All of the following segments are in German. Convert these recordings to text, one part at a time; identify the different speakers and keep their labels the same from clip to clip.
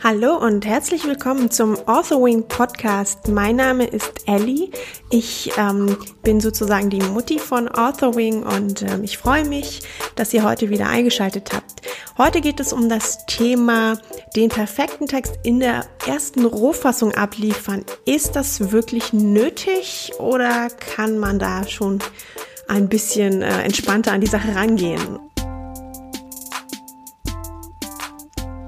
Speaker 1: Hallo und herzlich willkommen zum Authorwing Podcast. Mein Name ist Ellie. Ich ähm, bin sozusagen die Mutti von Authorwing und ähm, ich freue mich, dass ihr heute wieder eingeschaltet habt. Heute geht es um das Thema den perfekten Text in der ersten Rohfassung abliefern. Ist das wirklich nötig oder kann man da schon ein bisschen äh, entspannter an die Sache rangehen?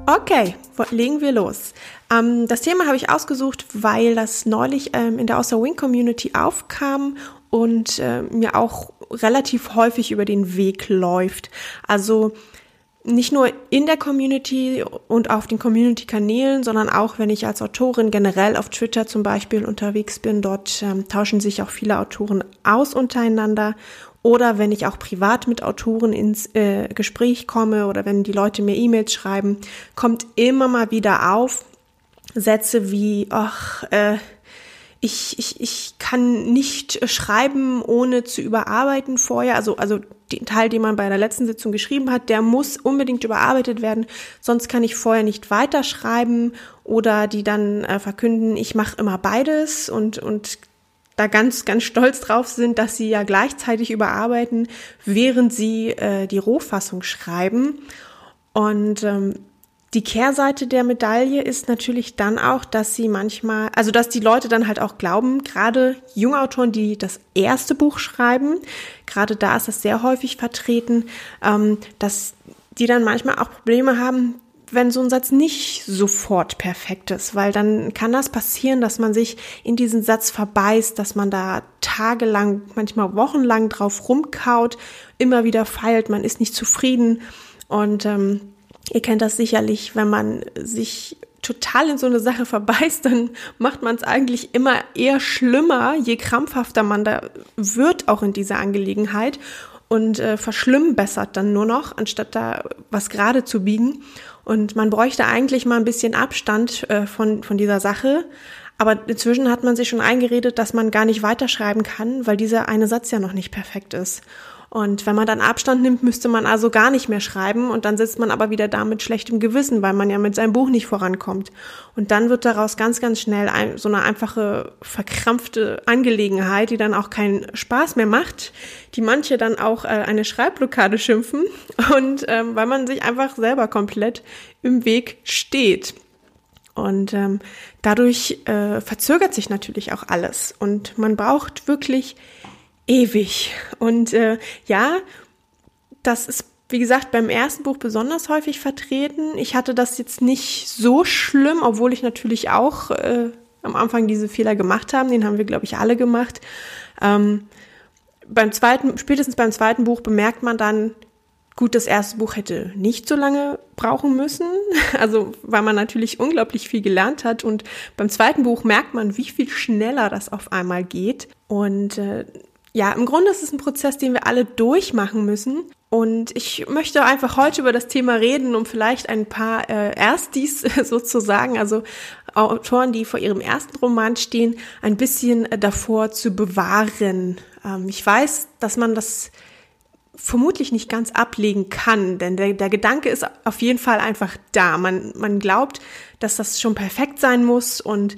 Speaker 1: Okay, legen wir los. Ähm, das Thema habe ich ausgesucht, weil das neulich ähm, in der Außer Wing Community aufkam und äh, mir auch relativ häufig über den Weg läuft. Also nicht nur in der Community und auf den Community-Kanälen, sondern auch wenn ich als Autorin generell auf Twitter zum Beispiel unterwegs bin. Dort ähm, tauschen sich auch viele Autoren aus untereinander oder wenn ich auch privat mit Autoren ins äh, Gespräch komme oder wenn die Leute mir E-Mails schreiben, kommt immer mal wieder auf Sätze wie, ach, äh, ich, ich, ich kann nicht schreiben, ohne zu überarbeiten vorher. Also, also den Teil, den man bei der letzten Sitzung geschrieben hat, der muss unbedingt überarbeitet werden, sonst kann ich vorher nicht weiterschreiben oder die dann äh, verkünden, ich mache immer beides und, und da ganz, ganz stolz drauf sind, dass sie ja gleichzeitig überarbeiten, während sie äh, die Rohfassung schreiben. Und ähm, die Kehrseite der Medaille ist natürlich dann auch, dass sie manchmal, also dass die Leute dann halt auch glauben, gerade junge Autoren, die das erste Buch schreiben, gerade da ist das sehr häufig vertreten, ähm, dass die dann manchmal auch Probleme haben, wenn so ein Satz nicht sofort perfekt ist, weil dann kann das passieren, dass man sich in diesen Satz verbeißt, dass man da tagelang, manchmal wochenlang drauf rumkaut, immer wieder feilt, man ist nicht zufrieden und ähm, ihr kennt das sicherlich, wenn man sich total in so eine Sache verbeißt, dann macht man es eigentlich immer eher schlimmer, je krampfhafter man da wird auch in dieser Angelegenheit und äh, verschlimmbessert dann nur noch, anstatt da was gerade zu biegen. Und man bräuchte eigentlich mal ein bisschen Abstand äh, von, von dieser Sache. Aber inzwischen hat man sich schon eingeredet, dass man gar nicht weiterschreiben kann, weil dieser eine Satz ja noch nicht perfekt ist. Und wenn man dann Abstand nimmt, müsste man also gar nicht mehr schreiben und dann sitzt man aber wieder da mit schlechtem Gewissen, weil man ja mit seinem Buch nicht vorankommt. Und dann wird daraus ganz, ganz schnell ein, so eine einfache, verkrampfte Angelegenheit, die dann auch keinen Spaß mehr macht, die manche dann auch äh, eine Schreibblockade schimpfen und ähm, weil man sich einfach selber komplett im Weg steht. Und ähm, dadurch äh, verzögert sich natürlich auch alles. Und man braucht wirklich ewig. Und äh, ja, das ist, wie gesagt, beim ersten Buch besonders häufig vertreten. Ich hatte das jetzt nicht so schlimm, obwohl ich natürlich auch äh, am Anfang diese Fehler gemacht habe. Den haben wir, glaube ich, alle gemacht. Ähm, beim zweiten, spätestens beim zweiten Buch bemerkt man dann, gut, das erste Buch hätte nicht so lange brauchen müssen. Also, weil man natürlich unglaublich viel gelernt hat. Und beim zweiten Buch merkt man, wie viel schneller das auf einmal geht. Und äh, ja, im Grunde ist es ein Prozess, den wir alle durchmachen müssen. Und ich möchte einfach heute über das Thema reden, um vielleicht ein paar äh, Erstis sozusagen, also Autoren, die vor ihrem ersten Roman stehen, ein bisschen davor zu bewahren. Ähm, ich weiß, dass man das vermutlich nicht ganz ablegen kann, denn der, der Gedanke ist auf jeden Fall einfach da. Man, man glaubt, dass das schon perfekt sein muss und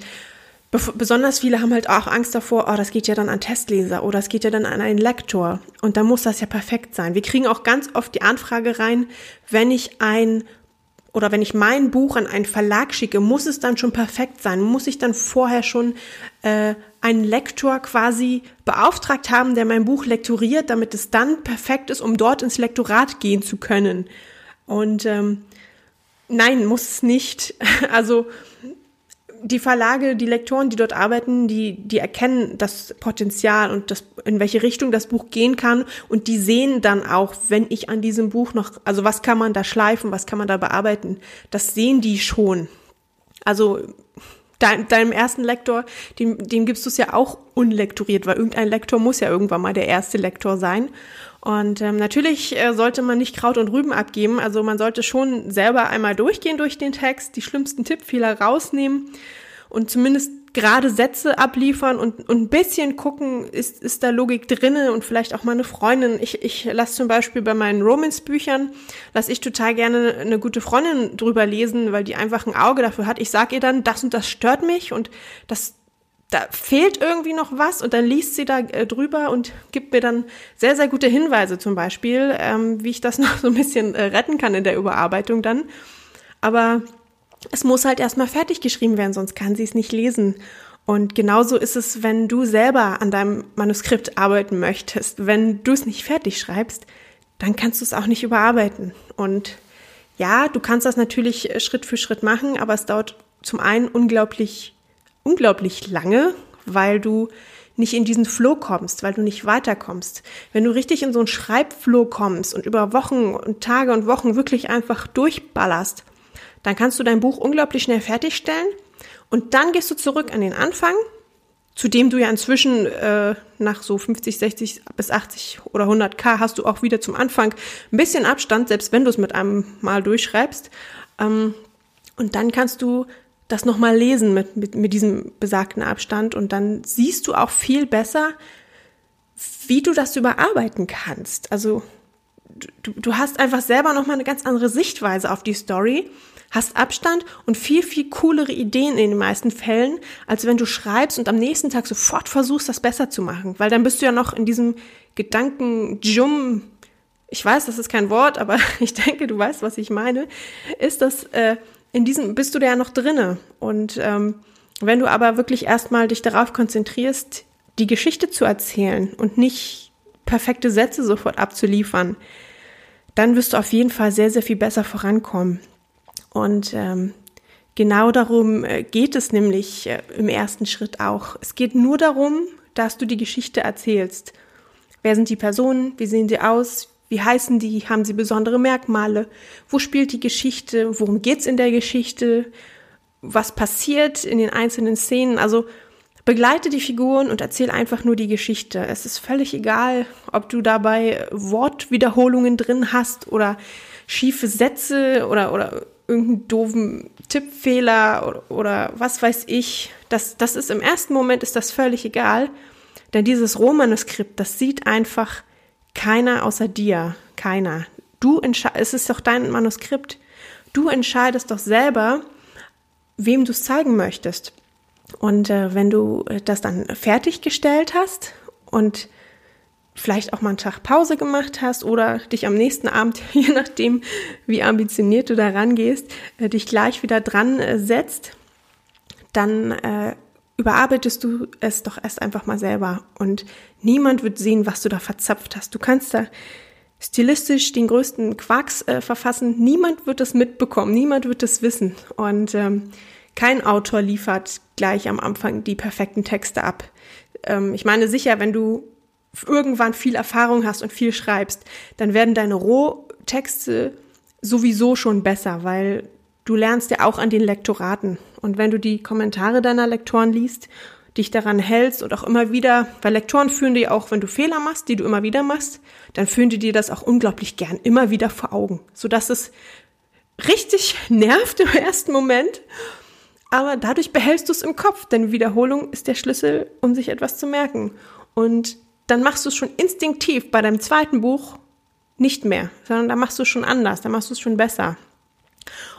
Speaker 1: besonders viele haben halt auch Angst davor, oh, das geht ja dann an Testleser oder es geht ja dann an einen Lektor und dann muss das ja perfekt sein. Wir kriegen auch ganz oft die Anfrage rein, wenn ich ein oder wenn ich mein Buch an einen Verlag schicke, muss es dann schon perfekt sein? Muss ich dann vorher schon äh, einen Lektor quasi beauftragt haben, der mein Buch lektoriert, damit es dann perfekt ist, um dort ins Lektorat gehen zu können? Und ähm, nein, muss es nicht. Also die Verlage, die Lektoren, die dort arbeiten, die, die erkennen das Potenzial und das, in welche Richtung das Buch gehen kann und die sehen dann auch, wenn ich an diesem Buch noch, also was kann man da schleifen, was kann man da bearbeiten, das sehen die schon. Also dein, deinem ersten Lektor, dem, dem gibst du es ja auch unlektoriert, weil irgendein Lektor muss ja irgendwann mal der erste Lektor sein. Und ähm, natürlich äh, sollte man nicht Kraut und Rüben abgeben. Also man sollte schon selber einmal durchgehen durch den Text, die schlimmsten Tippfehler rausnehmen und zumindest gerade Sätze abliefern und, und ein bisschen gucken, ist, ist da Logik drinne und vielleicht auch mal eine Freundin. Ich, ich lasse zum Beispiel bei meinen Romance-Büchern, lasse ich total gerne eine gute Freundin drüber lesen, weil die einfach ein Auge dafür hat. Ich sage ihr dann, das und das stört mich und das, da fehlt irgendwie noch was und dann liest sie da äh, drüber und gibt mir dann sehr, sehr gute Hinweise zum Beispiel, ähm, wie ich das noch so ein bisschen äh, retten kann in der Überarbeitung dann. Aber es muss halt erstmal fertig geschrieben werden, sonst kann sie es nicht lesen. Und genauso ist es, wenn du selber an deinem Manuskript arbeiten möchtest. Wenn du es nicht fertig schreibst, dann kannst du es auch nicht überarbeiten. Und ja, du kannst das natürlich äh, Schritt für Schritt machen, aber es dauert zum einen unglaublich, unglaublich lange, weil du nicht in diesen Flow kommst, weil du nicht weiterkommst. Wenn du richtig in so einen Schreibflow kommst und über Wochen und Tage und Wochen wirklich einfach durchballerst, dann kannst du dein Buch unglaublich schnell fertigstellen und dann gehst du zurück an den Anfang, zu dem du ja inzwischen äh, nach so 50, 60 bis 80 oder 100 K hast du auch wieder zum Anfang ein bisschen Abstand, selbst wenn du es mit einem Mal durchschreibst. Ähm, und dann kannst du das nochmal lesen mit, mit, mit diesem besagten Abstand und dann siehst du auch viel besser, wie du das überarbeiten kannst. Also du, du hast einfach selber nochmal eine ganz andere Sichtweise auf die Story hast Abstand und viel, viel coolere Ideen in den meisten Fällen, als wenn du schreibst und am nächsten Tag sofort versuchst, das besser zu machen. Weil dann bist du ja noch in diesem Gedanken-Jum, ich weiß, das ist kein Wort, aber ich denke, du weißt, was ich meine, ist das, äh, in diesem bist du da ja noch drinne. Und ähm, wenn du aber wirklich erstmal dich darauf konzentrierst, die Geschichte zu erzählen und nicht perfekte Sätze sofort abzuliefern, dann wirst du auf jeden Fall sehr, sehr viel besser vorankommen. Und ähm, genau darum äh, geht es nämlich äh, im ersten Schritt auch. Es geht nur darum, dass du die Geschichte erzählst. Wer sind die Personen? Wie sehen sie aus? Wie heißen die? Haben sie besondere Merkmale? Wo spielt die Geschichte? Worum geht's in der Geschichte? Was passiert in den einzelnen Szenen? Also begleite die Figuren und erzähl einfach nur die Geschichte. Es ist völlig egal, ob du dabei Wortwiederholungen drin hast oder schiefe Sätze oder, oder irgendeinen doofen Tippfehler oder, oder was weiß ich. Das, das ist im ersten Moment ist das völlig egal, denn dieses Rohmanuskript, das sieht einfach keiner außer dir, keiner. Du entscheidest, es ist doch dein Manuskript. Du entscheidest doch selber, wem du es zeigen möchtest. Und äh, wenn du das dann fertiggestellt hast und vielleicht auch mal einen Tag Pause gemacht hast oder dich am nächsten Abend, je nachdem, wie ambitioniert du da rangehst, äh, dich gleich wieder dran äh, setzt, dann äh, überarbeitest du es doch erst einfach mal selber und niemand wird sehen, was du da verzapft hast. Du kannst da stilistisch den größten Quarks äh, verfassen, niemand wird es mitbekommen, niemand wird es wissen und ähm, kein Autor liefert gleich am Anfang die perfekten Texte ab. Ähm, ich meine sicher, wenn du irgendwann viel Erfahrung hast und viel schreibst, dann werden deine Rohtexte sowieso schon besser, weil du lernst ja auch an den Lektoraten. Und wenn du die Kommentare deiner Lektoren liest, dich daran hältst und auch immer wieder, weil Lektoren führen dir auch, wenn du Fehler machst, die du immer wieder machst, dann führen die dir das auch unglaublich gern immer wieder vor Augen, sodass es richtig nervt im ersten Moment. Aber dadurch behältst du es im Kopf, denn Wiederholung ist der Schlüssel, um sich etwas zu merken. Und dann machst du es schon instinktiv bei deinem zweiten Buch nicht mehr, sondern da machst du es schon anders, da machst du es schon besser.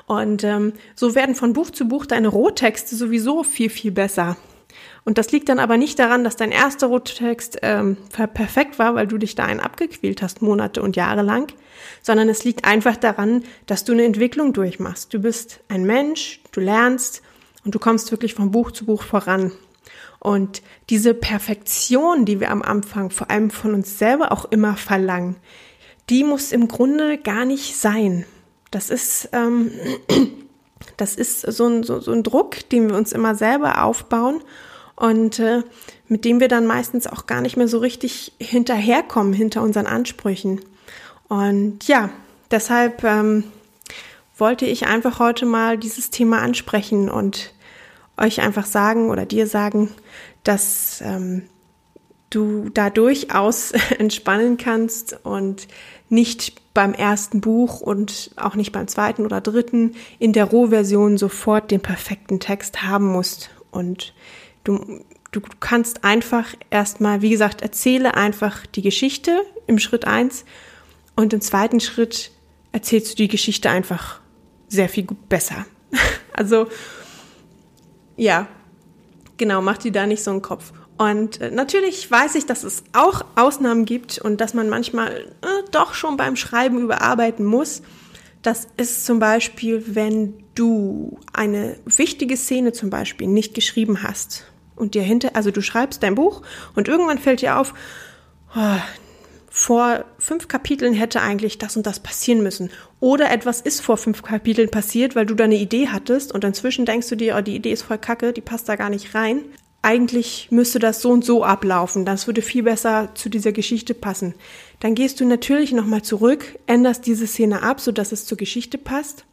Speaker 1: Und ähm, so werden von Buch zu Buch deine Rohtexte sowieso viel, viel besser. Und das liegt dann aber nicht daran, dass dein erster Rottext ähm, perfekt war, weil du dich da einen abgequält hast, Monate und Jahre lang, sondern es liegt einfach daran, dass du eine Entwicklung durchmachst. Du bist ein Mensch, du lernst und du kommst wirklich von Buch zu Buch voran. Und diese Perfektion, die wir am Anfang vor allem von uns selber auch immer verlangen, die muss im Grunde gar nicht sein. Das ist, ähm, das ist so ein, so, so ein Druck, den wir uns immer selber aufbauen und äh, mit dem wir dann meistens auch gar nicht mehr so richtig hinterherkommen hinter unseren Ansprüchen. Und ja, deshalb ähm, wollte ich einfach heute mal dieses Thema ansprechen und euch einfach sagen oder dir sagen, dass ähm, du da durchaus entspannen kannst und nicht beim ersten Buch und auch nicht beim zweiten oder dritten in der Rohversion sofort den perfekten Text haben musst. Und Du, du kannst einfach erstmal, wie gesagt, erzähle einfach die Geschichte im Schritt eins und im zweiten Schritt erzählst du die Geschichte einfach sehr viel besser. Also, ja, genau, mach dir da nicht so einen Kopf. Und äh, natürlich weiß ich, dass es auch Ausnahmen gibt und dass man manchmal äh, doch schon beim Schreiben überarbeiten muss. Das ist zum Beispiel, wenn du eine wichtige Szene zum Beispiel nicht geschrieben hast und dir hinter, also du schreibst dein Buch und irgendwann fällt dir auf, oh, vor fünf Kapiteln hätte eigentlich das und das passieren müssen. Oder etwas ist vor fünf Kapiteln passiert, weil du da eine Idee hattest und inzwischen denkst du dir, oh, die Idee ist voll kacke, die passt da gar nicht rein. Eigentlich müsste das so und so ablaufen. Das würde viel besser zu dieser Geschichte passen. Dann gehst du natürlich nochmal zurück, änderst diese Szene ab, sodass es zur Geschichte passt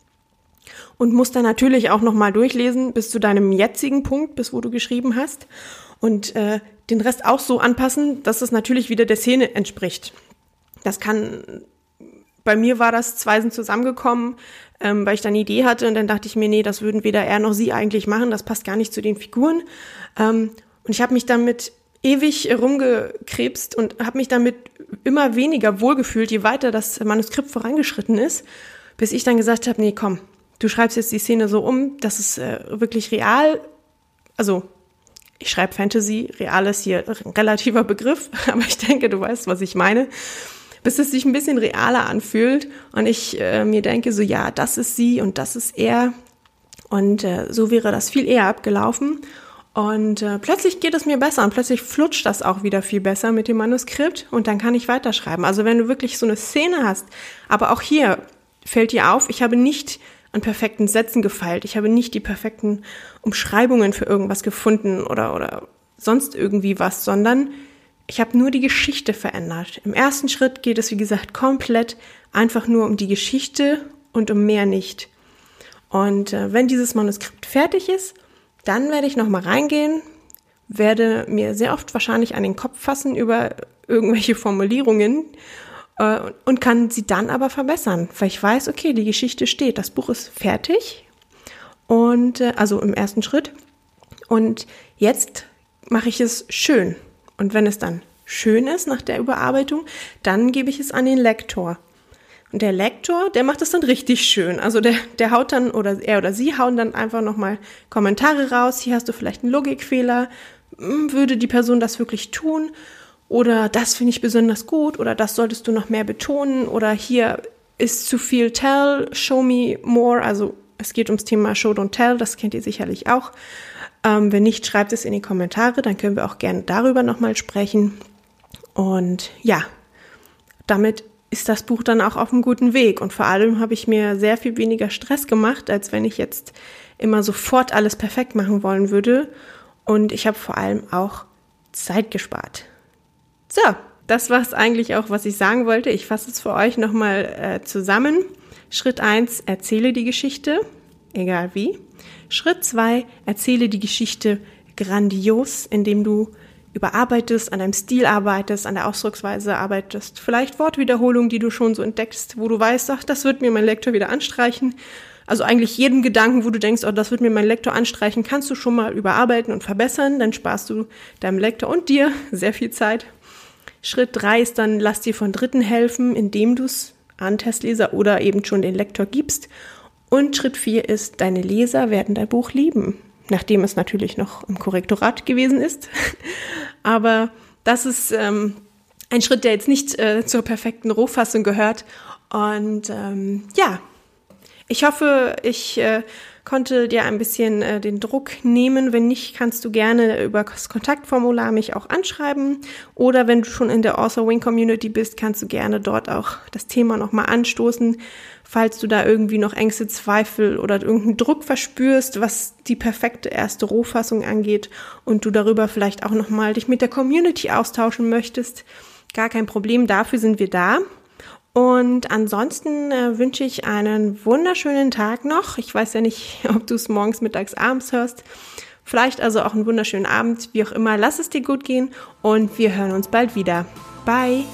Speaker 1: und musst dann natürlich auch nochmal durchlesen bis zu deinem jetzigen Punkt, bis wo du geschrieben hast und äh, den Rest auch so anpassen, dass es natürlich wieder der Szene entspricht. Das kann, bei mir war das, zwei sind zusammengekommen, ähm, weil ich dann eine Idee hatte und dann dachte ich mir, nee, das würden weder er noch sie eigentlich machen, das passt gar nicht zu den Figuren. Ähm, und ich habe mich damit ewig rumgekrebst und habe mich damit immer weniger wohlgefühlt, je weiter das Manuskript vorangeschritten ist, bis ich dann gesagt habe, nee, komm, du schreibst jetzt die Szene so um, dass es äh, wirklich real, also ich schreibe Fantasy, real ist hier ein relativer Begriff, aber ich denke, du weißt, was ich meine, bis es sich ein bisschen realer anfühlt und ich äh, mir denke so, ja, das ist sie und das ist er und äh, so wäre das viel eher abgelaufen und äh, plötzlich geht es mir besser und plötzlich flutscht das auch wieder viel besser mit dem Manuskript und dann kann ich weiterschreiben. Also wenn du wirklich so eine Szene hast, aber auch hier fällt dir auf, ich habe nicht an perfekten Sätzen gefeilt. Ich habe nicht die perfekten Umschreibungen für irgendwas gefunden oder, oder sonst irgendwie was, sondern ich habe nur die Geschichte verändert. Im ersten Schritt geht es, wie gesagt, komplett einfach nur um die Geschichte und um mehr nicht. Und äh, wenn dieses Manuskript fertig ist, dann werde ich nochmal reingehen, werde mir sehr oft wahrscheinlich an den Kopf fassen über irgendwelche Formulierungen äh, und kann sie dann aber verbessern, weil ich weiß, okay, die Geschichte steht, das Buch ist fertig und äh, also im ersten Schritt und jetzt mache ich es schön und wenn es dann schön ist nach der Überarbeitung, dann gebe ich es an den Lektor. Und der Lektor, der macht es dann richtig schön. Also der, der haut dann, oder er oder sie hauen dann einfach nochmal Kommentare raus. Hier hast du vielleicht einen Logikfehler. Hm, würde die Person das wirklich tun? oder das finde ich besonders gut oder das solltest du noch mehr betonen oder hier ist zu viel tell, show me more. Also es geht ums Thema Show don't tell, das kennt ihr sicherlich auch. Ähm, wenn nicht, schreibt es in die Kommentare, dann können wir auch gerne darüber nochmal sprechen. Und ja, damit ist das Buch dann auch auf einem guten Weg. Und vor allem habe ich mir sehr viel weniger Stress gemacht, als wenn ich jetzt immer sofort alles perfekt machen wollen würde. Und ich habe vor allem auch Zeit gespart. So, das war es eigentlich auch, was ich sagen wollte. Ich fasse es für euch nochmal äh, zusammen. Schritt eins: erzähle die Geschichte, egal wie. Schritt zwei: erzähle die Geschichte grandios, indem du überarbeitest, an deinem Stil arbeitest, an der Ausdrucksweise arbeitest, vielleicht Wortwiederholungen, die du schon so entdeckst, wo du weißt, ach, das wird mir mein Lektor wieder anstreichen. Also eigentlich jeden Gedanken, wo du denkst, oh, das wird mir mein Lektor anstreichen, kannst du schon mal überarbeiten und verbessern, dann sparst du deinem Lektor und dir sehr viel Zeit. Schritt drei ist dann, lass dir von Dritten helfen, indem du es an Testleser oder eben schon den Lektor gibst. Und Schritt vier ist, deine Leser werden dein Buch lieben, nachdem es natürlich noch im Korrektorat gewesen ist. Aber das ist ähm, ein Schritt, der jetzt nicht äh, zur perfekten Rohfassung gehört. Und ähm, ja, ich hoffe, ich äh, konnte dir ein bisschen äh, den Druck nehmen. Wenn nicht, kannst du gerne über das Kontaktformular mich auch anschreiben. Oder wenn du schon in der Author Wing Community bist, kannst du gerne dort auch das Thema nochmal anstoßen. Falls du da irgendwie noch Ängste, Zweifel oder irgendeinen Druck verspürst, was die perfekte erste Rohfassung angeht und du darüber vielleicht auch nochmal dich mit der Community austauschen möchtest, gar kein Problem, dafür sind wir da. Und ansonsten äh, wünsche ich einen wunderschönen Tag noch. Ich weiß ja nicht, ob du es morgens, mittags, abends hörst. Vielleicht also auch einen wunderschönen Abend, wie auch immer. Lass es dir gut gehen und wir hören uns bald wieder. Bye!